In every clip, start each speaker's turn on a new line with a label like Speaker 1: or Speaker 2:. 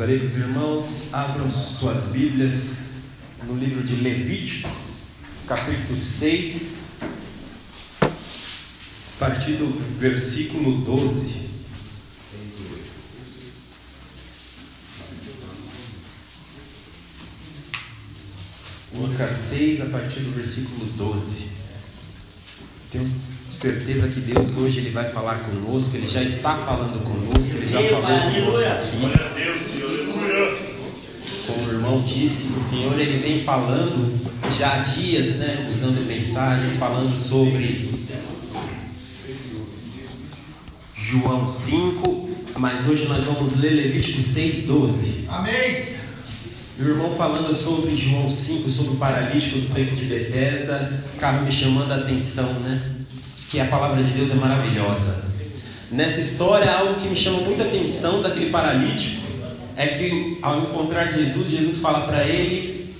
Speaker 1: Gostaria que os irmãos abram suas Bíblias no livro de Levítico, capítulo 6, a partir do versículo 12. Lucas 6, a partir do versículo 12. Tenho certeza que Deus hoje ele vai falar conosco, ele já está falando conosco, ele já falou conosco aqui. Disse, o Senhor ele vem falando já há dias, né, usando mensagens, falando sobre João 5, mas hoje nós vamos ler Levítico 6, 12.
Speaker 2: Amém.
Speaker 1: O irmão falando sobre João 5, sobre o paralítico do tanque de Betesda, acaba me chamando a atenção, né? Que a palavra de Deus é maravilhosa. Nessa história, algo que me chama muita atenção daquele paralítico é que ao encontrar Jesus, Jesus fala para ele: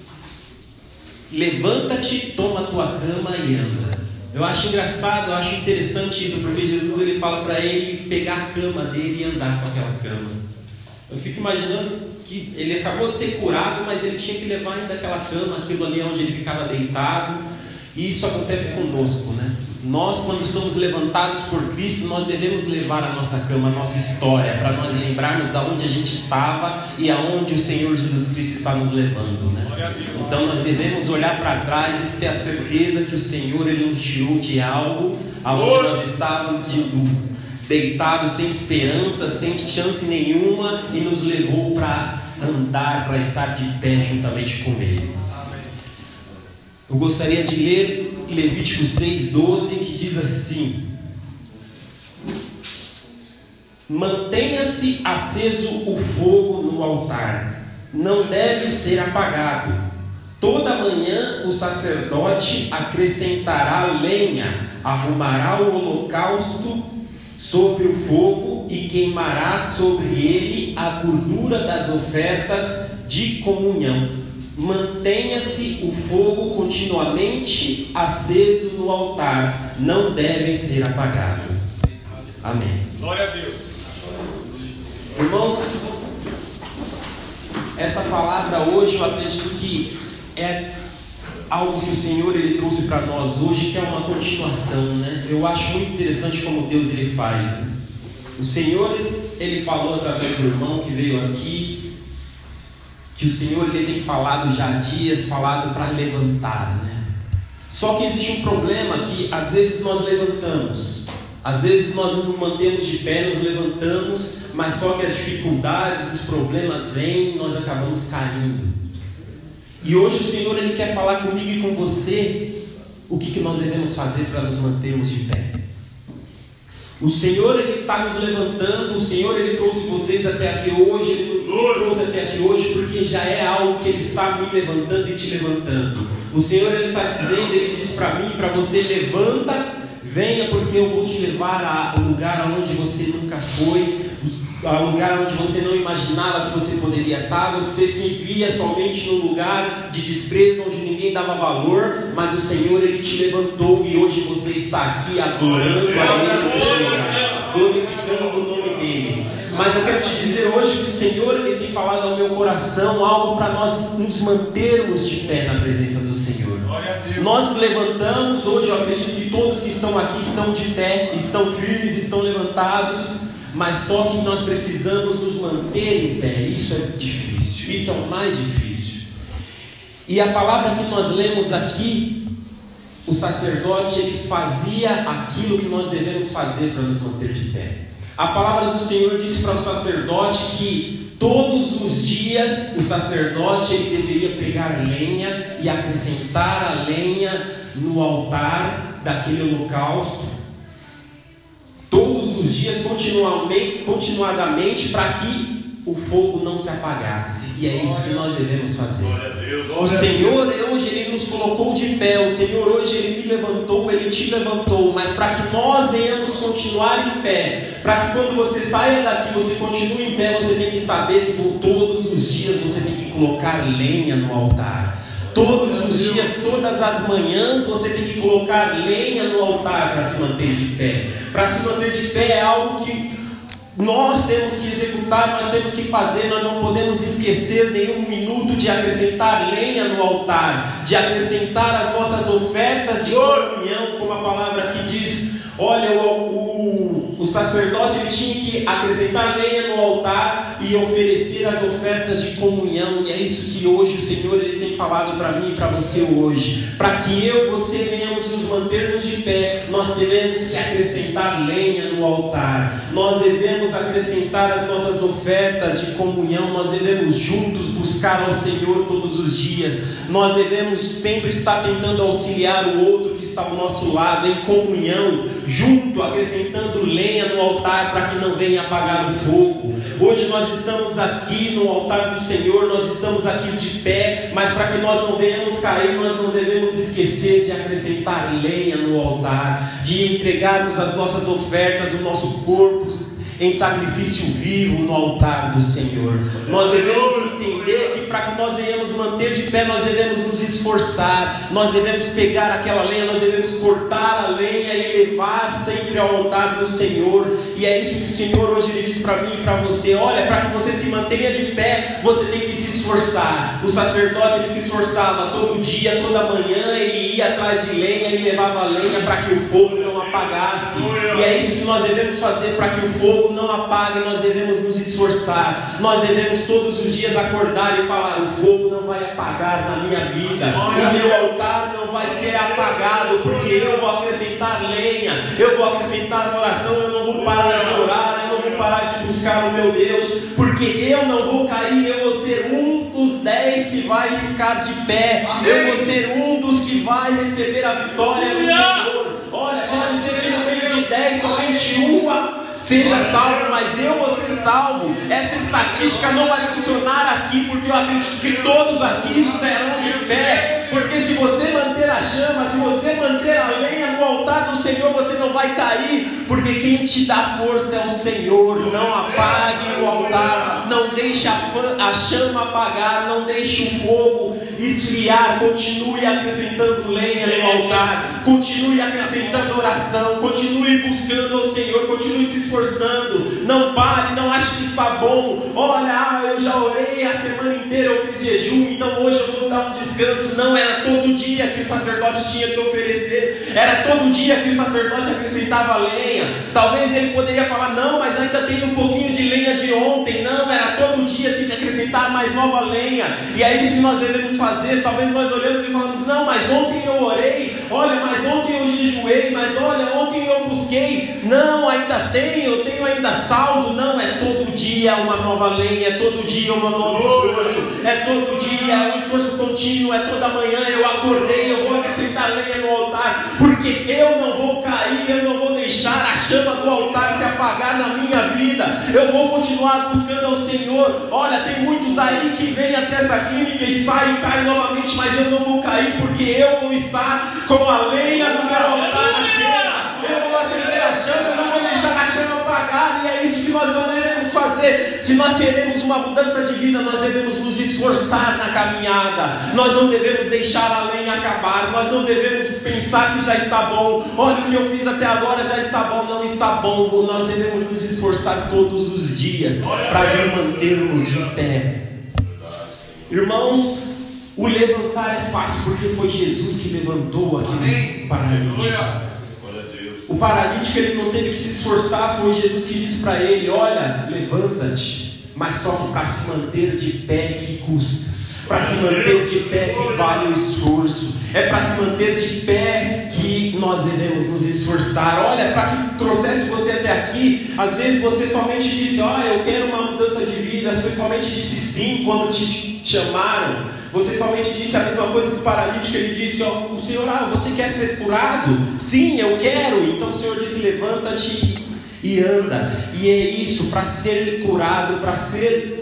Speaker 1: Levanta-te, toma a tua cama e anda. Eu acho engraçado, eu acho interessante isso, porque Jesus ele fala para ele pegar a cama dele e andar com aquela cama. Eu fico imaginando que ele acabou de ser curado, mas ele tinha que levar ainda aquela cama, aquilo ali onde ele ficava deitado. E isso acontece conosco, né? Nós, quando somos levantados por Cristo, nós devemos levar a nossa cama, a nossa história, para nós lembrarmos de onde a gente estava e aonde o Senhor Jesus Cristo está nos levando, né? Então nós devemos olhar para trás e ter a certeza que o Senhor ele nos tirou de algo aonde nós estávamos de, deitados sem esperança, sem chance nenhuma e nos levou para andar, para estar de pé juntamente com Ele. Eu gostaria de ler Levítico 6,12 que diz assim: Mantenha-se aceso o fogo no altar, não deve ser apagado. Toda manhã o sacerdote acrescentará lenha, arrumará o holocausto sobre o fogo e queimará sobre ele a gordura das ofertas de comunhão. Mantenha-se o fogo continuamente aceso no altar, não deve ser apagado. Amém.
Speaker 2: Glória a Deus.
Speaker 1: Irmãos, essa palavra hoje eu acredito que é algo que o Senhor ele trouxe para nós hoje, que é uma continuação, né? Eu acho muito interessante como Deus ele faz. Né? O Senhor ele falou através do irmão que veio aqui que o Senhor ele tem falado já há dias, falado para levantar, né? Só que existe um problema que às vezes nós levantamos, às vezes nós nos mantemos de pé, nos levantamos, mas só que as dificuldades, os problemas vêm e nós acabamos caindo. E hoje o Senhor ele quer falar comigo e com você o que, que nós devemos fazer para nos mantermos de pé. O Senhor ele está nos levantando, o Senhor ele trouxe vocês até aqui hoje, ele trouxe até aqui hoje porque já é algo que ele está me levantando e te levantando. O Senhor ele está dizendo, ele disse para mim, para você levanta, venha porque eu vou te levar a um lugar onde você nunca foi, a lugar onde você não imaginava que você poderia estar, você se via somente num lugar de desprezo onde ninguém dava valor, mas o Senhor ele te levantou e hoje você está aqui adorando a Ele, glorificando o nome dele. Mas eu quero te dizer hoje que o Senhor ele tem falado ao meu coração algo para nós nos mantermos de pé na presença do Senhor. Nós levantamos hoje, eu acredito que todos que estão aqui estão de pé, estão firmes, estão levantados mas só que nós precisamos nos manter em pé. Isso é difícil, isso é o mais difícil. E a palavra que nós lemos aqui, o sacerdote ele fazia aquilo que nós devemos fazer para nos manter de pé. A palavra do Senhor disse para o sacerdote que todos os dias o sacerdote ele deveria pegar lenha e acrescentar a lenha no altar daquele holocausto os dias, continuadamente, para que o fogo não se apagasse. E é isso que nós devemos fazer. O Senhor hoje ele nos colocou de pé. O Senhor hoje ele me levantou, ele te levantou. Mas para que nós venhamos continuar em pé, para que quando você saia daqui você continue em pé, você tem que saber que por todos os dias você tem que colocar lenha no altar. Todos os dias, todas as manhãs, você tem que colocar lenha no altar para se manter de pé. Para se manter de pé é algo que nós temos que executar, nós temos que fazer, nós não podemos esquecer nenhum minuto de acrescentar lenha no altar, de acrescentar as nossas ofertas de comunhão, como a palavra aqui diz. Olha, o, sacerdote ele tinha que acrescentar lenha no altar e oferecer as ofertas de comunhão, e é isso que hoje o Senhor ele tem falado para mim e para você hoje. Para que eu e você venhamos nos mantermos de pé, nós devemos que acrescentar lenha no altar, nós devemos acrescentar as nossas ofertas de comunhão, nós devemos juntos buscar ao Senhor todos os dias, nós devemos sempre estar tentando auxiliar o outro que está ao nosso lado, em comunhão, junto, acrescentando lenha no altar para que não venha apagar o fogo. Hoje nós estamos aqui no altar do Senhor, nós estamos aqui de pé, mas para que nós não venhamos cair, nós não devemos esquecer de acrescentar lenha no altar, de entregarmos as nossas ofertas, o nosso corpo em sacrifício vivo no altar do Senhor. Nós devemos entender que para que nós venhamos manter de pé, nós devemos nos esforçar, nós devemos pegar aquela lenha, nós devemos cortar a lenha e levar sempre ao altar do Senhor. E é isso que o Senhor hoje ele diz para mim e para você: olha, para que você se mantenha de pé, você tem que se esforçar. O sacerdote ele se esforçava todo dia, toda manhã, ele ia atrás de lenha, ele levava lenha para que o fogo não apagasse. E é isso que nós devemos fazer para que o fogo não apague, nós devemos nos esforçar. Nós devemos todos os dias acordar e falar: o fogo não vai apagar na minha vida. O meu altar não vai ser apagado, porque eu vou acrescentar lenha, eu vou acrescentar oração, eu não vou parar de orar, eu não vou parar de buscar o meu Deus, porque eu não vou cair, eu vou ser um dos dez que vai ficar de pé, eu vou ser um dos que vai receber a vitória do Senhor. Olha, pode ser que no meio de dez somente uma seja salvo, mas eu vou ser salvo. Essa estatística não vai funcionar aqui, porque eu acredito que todos aqui estarão de pé. Porque se você manter a chama, se você manter a lenha no altar do Senhor, você não vai cair, porque quem te dá força é o Senhor. Não apague o altar, não deixe a, chama apagar, não deixe o fogo esfriar. Continue acrescentando lenha no altar, continue acrescentando oração, continue buscando ao Senhor, continue se esforçando. Não pare, não ache que está bom. Olha, ah, eu já orei a semana inteira, eu fiz jejum, então hoje eu vou dar um descanso. Não era todo dia que o sacerdote tinha que oferecer, era todo dia que o sacerdote acrescentava lenha. Talvez ele poderia falar, não, mas ainda tem um pouquinho de lenha de ontem. Não, era todo dia, tinha que acrescentar mais nova lenha. E é isso que nós devemos fazer. Talvez nós olhamos e falamos, não, mas ontem eu orei, olha, mas ontem eu jejuei, mas olha, ontem eu busquei. Não, ainda tem, eu tenho ainda saldo. Não, dia uma nova lenha, é todo dia um novo esforço, é todo dia um esforço contínuo, é toda manhã eu acordei, eu vou acrescentar lenha no altar, porque eu não vou cair, eu não vou deixar a chama do altar se apagar na minha vida, eu vou continuar buscando ao Senhor. Olha, tem muitos aí que vêm até essa clínica e saem e caem novamente, mas eu não vou cair, porque eu vou estar com a lenha no meu altar fazer. Se nós queremos uma mudança de vida, nós devemos nos esforçar na caminhada, nós não devemos deixar a lenha acabar, nós não devemos pensar que já está bom, olha o que eu fiz até agora já está bom, não está bom, nós devemos nos esforçar todos os dias para mantermos de pé. Irmãos, o levantar é fácil porque foi Jesus que levantou aqueles paralíticos. O paralítico ele não teve que se esforçar, foi Jesus que disse para ele: Olha, levanta-te, mas só que para se manter de pé que custa. Para se manter de pé que vale o esforço. É para se manter de pé que nós devemos nos esforçar. Olha, para que trouxesse você até aqui, às vezes você somente disse: Olha, eu quero uma mudança de vida. Você somente disse sim quando te chamaram. Você somente disse a mesma coisa que o paralítico, ele disse, ó, o Senhor, ah, você quer ser curado? Sim, eu quero. Então o Senhor disse, levanta-te e anda. E é isso, para ser curado, para ser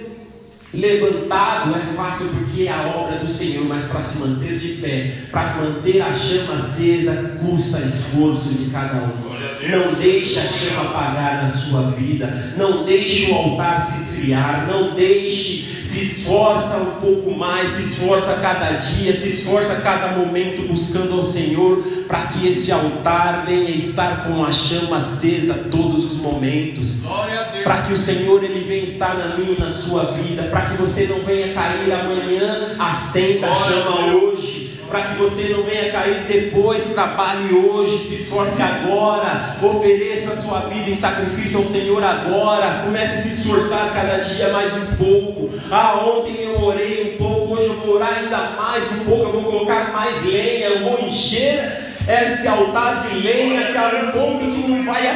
Speaker 1: levantado é fácil porque é a obra do Senhor, mas para se manter de pé, para manter a chama acesa, custa esforço de cada um. Não deixe a chama apagar na sua vida, não deixe o altar se esfriar, não deixe, se esforça um pouco mais, se esforça cada dia, se esforça cada momento buscando ao Senhor, para que esse altar venha estar com a chama acesa todos os momentos, para que o Senhor ele venha estar na minha e na sua vida, para que você não venha cair amanhã, acenda a chama hoje. Para que você não venha cair depois, trabalhe hoje, se esforce agora, ofereça a sua vida em sacrifício ao Senhor agora, comece a se esforçar cada dia mais um pouco. Ah, ontem eu orei um pouco, hoje eu vou orar ainda mais um pouco, eu vou colocar mais lenha, eu vou encher esse altar de lenha que é um ponto que não vai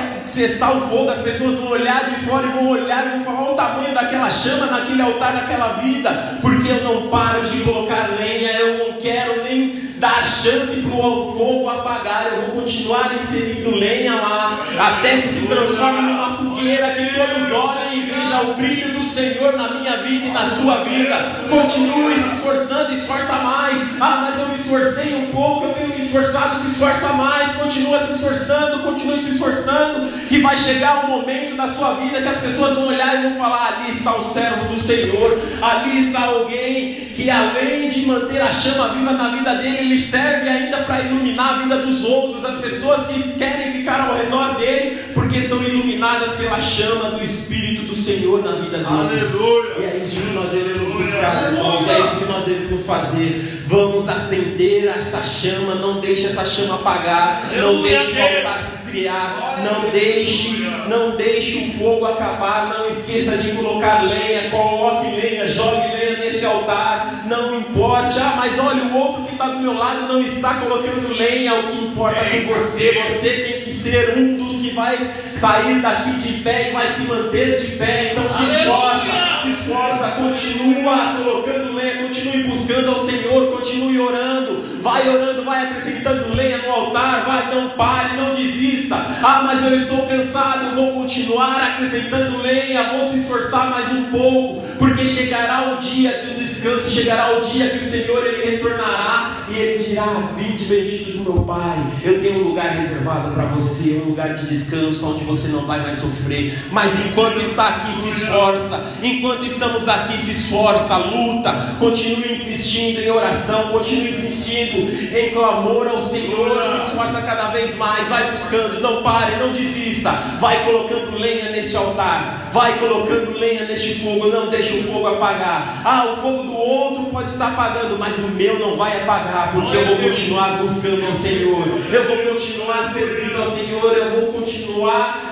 Speaker 1: o fogo, as pessoas vão olhar de fora e vão olhar e vão falar o tamanho daquela chama naquele altar, naquela vida, porque eu não paro de colocar lenha, eu não quero nem dar chance para o fogo apagar, eu vou continuar inserindo lenha lá, até que se transforme numa fogueira que todos olhem e vejam o brilho do Senhor na minha vida e na sua vida. Continue se esforçando, esforça mais. Ah, mas eu me esforcei um pouco, eu tenho me esforçado, se esforça mais, continua se esforçando, continue se esforçando, que vai chegar um momento da sua vida que as pessoas vão olhar e vão falar: ali está o servo do Senhor, ali está alguém que além de manter a chama viva na vida dele, ele serve ainda para iluminar a vida dos outros, as pessoas que querem ficar ao redor dele, porque são iluminadas pela chama do Espírito do Senhor na vida dele. Aleluia. E é isso que nós devemos buscar, irmãos, é isso que nós devemos fazer. Vamos acender essa chama, não deixe essa chama apagar, não deixe o altar se esfriar, não deixe, não deixe o fogo acabar, não esqueça de colocar lenha, coloque lenha, jogue lenha nesse altar, não importe, ah, mas olha, o outro que está do meu lado não está colocando lenha, o que importa é com você, você tem que ser um dos que vai sair daqui de pé e vai se manter de pé, então se esforça, se esforça, continua colocando lenha, continue buscando ao Senhor, continue orando, vai orando, vai acrescentando lenha no altar, vai, não pare, não desista, ah, mas eu estou cansado, vou continuar acrescentando lenha, vou se esforçar mais um pouco, porque chegará o dia do descanso, chegará o dia que o Senhor ele retornará e ele dirá: Vinde bendito do meu Pai, eu tenho um lugar reservado para você, um lugar de descanso onde você não vai mais sofrer. Mas enquanto está aqui, se esforça, enquanto estamos aqui, se esforça, luta, continue insistindo em oração, continue insistindo em clamor ao Senhor, se esforça cada vez mais, vai buscando, não pare, não desista, vai colocando lenha nesse altar, vai colocando lenha neste fogo, não deixe o fogo apagar. Ah, o fogo do outro pode estar apagando, mas o meu não vai apagar, porque eu vou continuar buscando ao Senhor, eu vou continuar servindo ao Senhor, eu vou continuar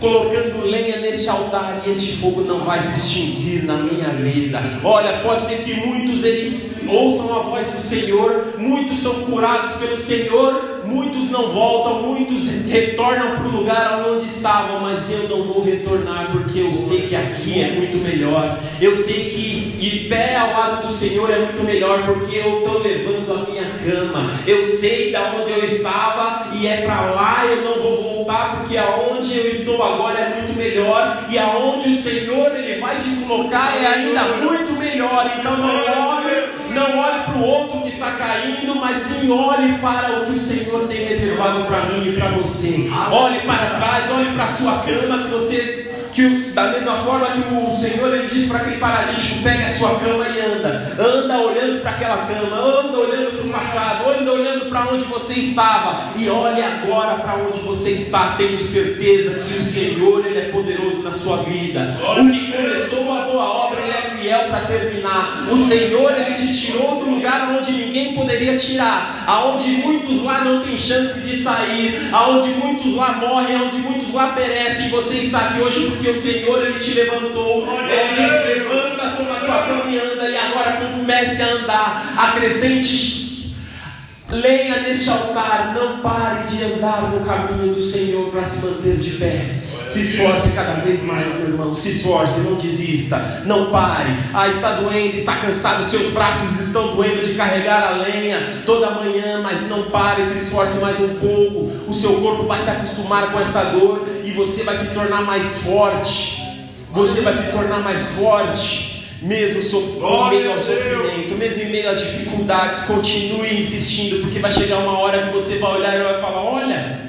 Speaker 1: colocando lenha nesse altar e esse fogo não vai se extinguir na minha vida. Olha, pode ser que muitos eles ouçam a voz do Senhor, muitos são curados pelo Senhor, muitos não voltam, muitos retornam para o lugar onde estavam, mas eu não vou retornar porque eu sei que aqui é muito melhor. Eu sei que de pé ao lado do Senhor é muito melhor porque eu estou levando a minha cama. Eu sei eu estava e é para lá eu não vou voltar porque aonde eu estou agora é muito melhor e aonde o Senhor ele vai te colocar é ainda muito melhor. Então não olhe, não olhe para o outro que está caindo, mas sim olhe para o que o Senhor tem reservado para mim e para você. Olhe para trás, olhe para a sua cama que você que da mesma forma que o Senhor ele diz para aquele paralítico, pegue a sua cama e anda, anda olhando para aquela cama, anda olhando para o passado, anda olhando para onde você estava e olhe agora para onde você está, tendo certeza que o Senhor ele é poderoso na sua vida. O que começou a boa obra ele é fiel para terminar. O Senhor ele te tirou do lugar onde ninguém poderia tirar, aonde muitos lá não têm chance de sair, aonde muitos lá morrem, aonde muitos E você está aqui hoje porque o Senhor ele te levantou. Ele disse: levanta, toma tua cama e anda. E agora comece a andar. Acrescente lenha neste altar. Não pare de andar no caminho do Senhor para se manter de pé. Se esforce cada vez mais, meu irmão. Se esforce, não desista, não pare. Ah, está doendo, está cansado, seus braços estão doendo de carregar a lenha toda manhã, mas não pare, se esforce mais um pouco. O seu corpo vai se acostumar com essa dor e você vai se tornar mais forte. Você vai se tornar mais forte. Mesmo em meio ao sofrimento, mesmo em meio às dificuldades, continue insistindo, porque vai chegar uma hora que você vai olhar e vai falar: Olha,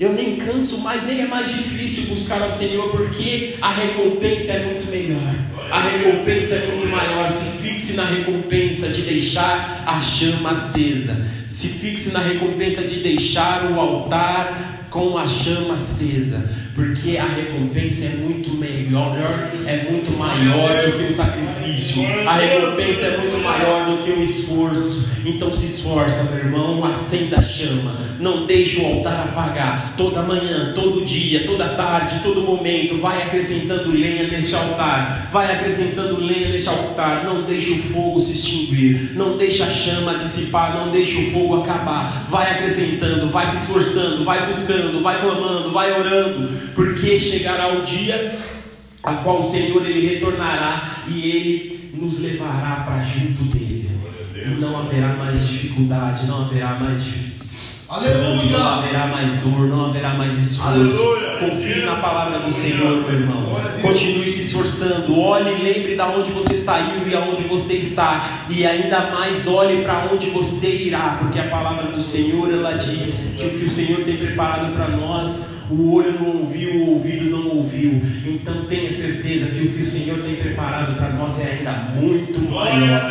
Speaker 1: eu nem canso mais, nem é mais difícil buscar ao Senhor, porque a recompensa é muito melhor. A recompensa é muito maior. Se fixe na recompensa de deixar a chama acesa. Se fixe na recompensa de deixar o altar com a chama acesa, porque a recompensa é muito melhor, é muito maior do que o sacrifício, a recompensa é muito maior do que o esforço. Então se esforça, meu irmão, acenda a chama, não deixe o altar apagar. Toda manhã, todo dia, toda tarde, todo momento, vai acrescentando lenha nesse altar, vai acrescentando lenha nesse altar. Não deixe o fogo se extinguir, não deixe a chama dissipar, não deixe o fogo acabar. Vai acrescentando, vai se esforçando, vai buscando, vai clamando, vai orando, porque chegará o dia a qual o Senhor ele retornará e ele nos levará para junto dele. E não haverá mais dificuldade, não haverá mais dificuldade. Aleluia. Não haverá mais dor, não haverá mais esforço. Confie na palavra do Senhor, meu irmão. Continue se esforçando. Olhe e lembre de onde você saiu e aonde você está. E ainda mais olhe para onde você irá, porque a palavra do Senhor ela diz que o que o Senhor tem preparado para nós o olho não ouviu, o ouvido não ouviu. Então tenha certeza que o que o Senhor tem preparado para nós é ainda muito maior,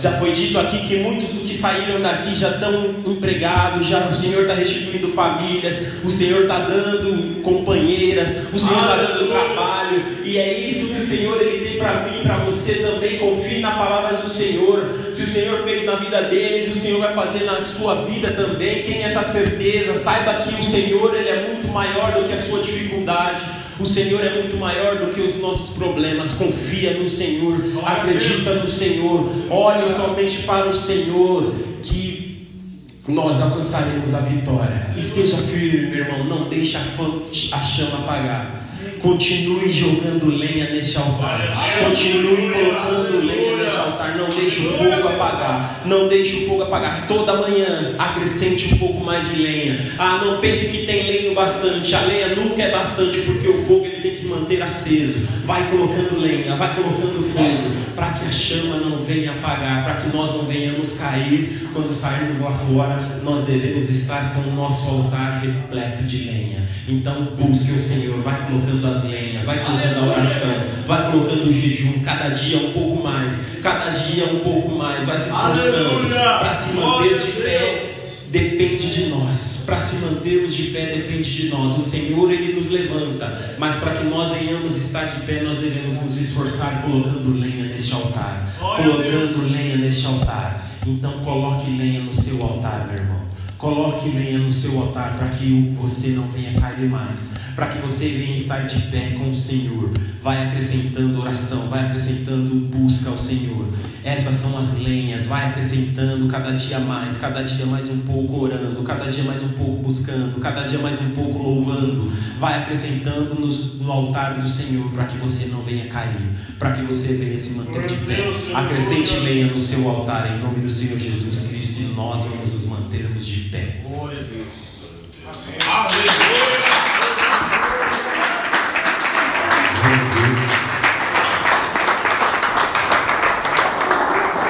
Speaker 1: Já foi dito aqui que muitos dos que saíram daqui já estão empregados, já o Senhor está restituindo famílias, o Senhor está dando companheiras, o Senhor está dando trabalho, e é isso que o Senhor ele tem para mim, para você também. Confie na palavra do Senhor. Se o Senhor fez na vida deles, o Senhor vai fazer na sua vida também. Tenha essa certeza, saiba que que o Senhor ele é muito maior do que a sua dificuldade. O Senhor é muito maior do que os nossos problemas. Confia no Senhor, acredita no Senhor, olhe somente para o Senhor que nós alcançaremos a vitória. Esteja firme, meu irmão, não deixe a, chama apagar. Continue jogando lenha nesse altar. Continue colocando lenha altar. Não deixe o fogo apagar. Não deixe o fogo apagar. Toda manhã acrescente um pouco mais de lenha. Ah, não pense que tem lenha bastante. A lenha nunca é bastante porque o fogo ele tem que manter aceso. Vai colocando lenha, vai colocando fogo para que a chama não venha apagar, para que nós não venhamos cair quando sairmos lá fora. Nós devemos estar com o nosso altar repleto de lenha. Então busque o Senhor, vai colocando as lenhas, vai colocando a oração, vai colocando o jejum, cada dia um pouco mais, cada dia um pouco mais, vai se esforçando para se manter de pé. Depende. Para se mantermos de pé depende de nós. O Senhor ele nos levanta, mas para que nós venhamos estar de pé, nós devemos nos esforçar colocando lenha neste altar, colocando lenha neste altar. Então coloque lenha no seu altar, meu irmão. Coloque lenha no seu altar para que você não venha cair mais, para que você venha estar de pé com o Senhor. Vai acrescentando oração, vai acrescentando busca ao Senhor. Essas são as lenhas, vai acrescentando cada dia mais, cada dia mais um pouco orando, cada dia mais um pouco buscando, cada dia mais um pouco louvando. Vai acrescentando no, no altar do Senhor para que você não venha cair, para que você venha se manter de pé. Acrescente lenha no seu altar em nome do Senhor Jesus Cristo e nós vamos nos mantermos de pé. Glória a Deus. Amém.